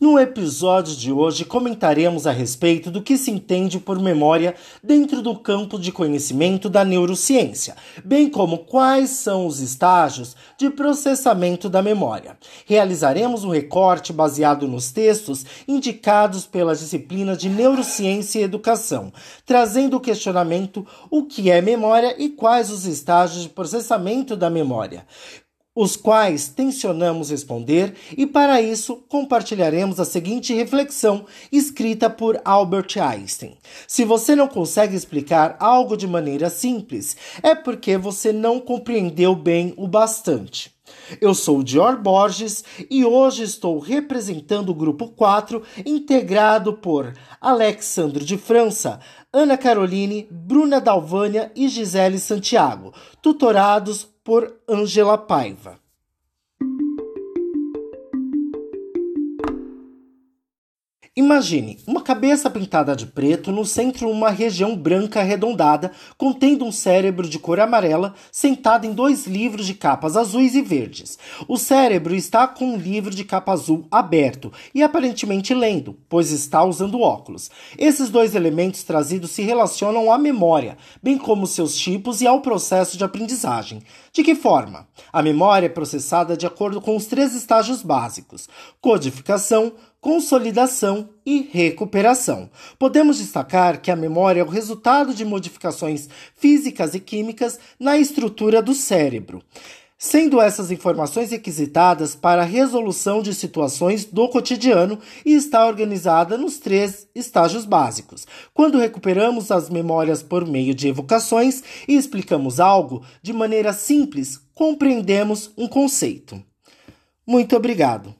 No episódio de hoje comentaremos a respeito do que se entende por memória dentro do campo de conhecimento da neurociência, bem como quais são os estágios de processamento da memória. Realizaremos um recorte baseado nos textos indicados pela disciplina de Neurociência e Educação, trazendo o questionamento o que é memória e quais os estágios de processamento da memória os quais tensionamos responder, e para isso compartilharemos a seguinte reflexão escrita por Albert Einstein. Se você não consegue explicar algo de maneira simples, é porque você não compreendeu bem o bastante. Eu sou Dior Borges e hoje estou representando o grupo 4, integrado por Alexandre de França, Ana Caroline, Bruna Dalvânia e Gisele Santiago, tutorados por Angela Paiva. Imagine uma cabeça pintada de preto no centro uma região branca arredondada, contendo um cérebro de cor amarela sentado em dois livros de capas azuis e verdes. O cérebro está com um livro de capa azul aberto e aparentemente lendo, pois está usando óculos. Esses dois elementos trazidos se relacionam à memória, bem como seus tipos e ao processo de aprendizagem. De que forma? A memória é processada de acordo com os três estágios básicos: codificação, consolidação e recuperação. Podemos destacar que a memória é o resultado de modificações físicas e químicas na estrutura do cérebro sendo essas informações requisitadas para a resolução de situações do cotidiano e está organizada nos três estágios básicos. Quando recuperamos as memórias por meio de evocações e explicamos algo de maneira simples, compreendemos um conceito. Muito obrigado.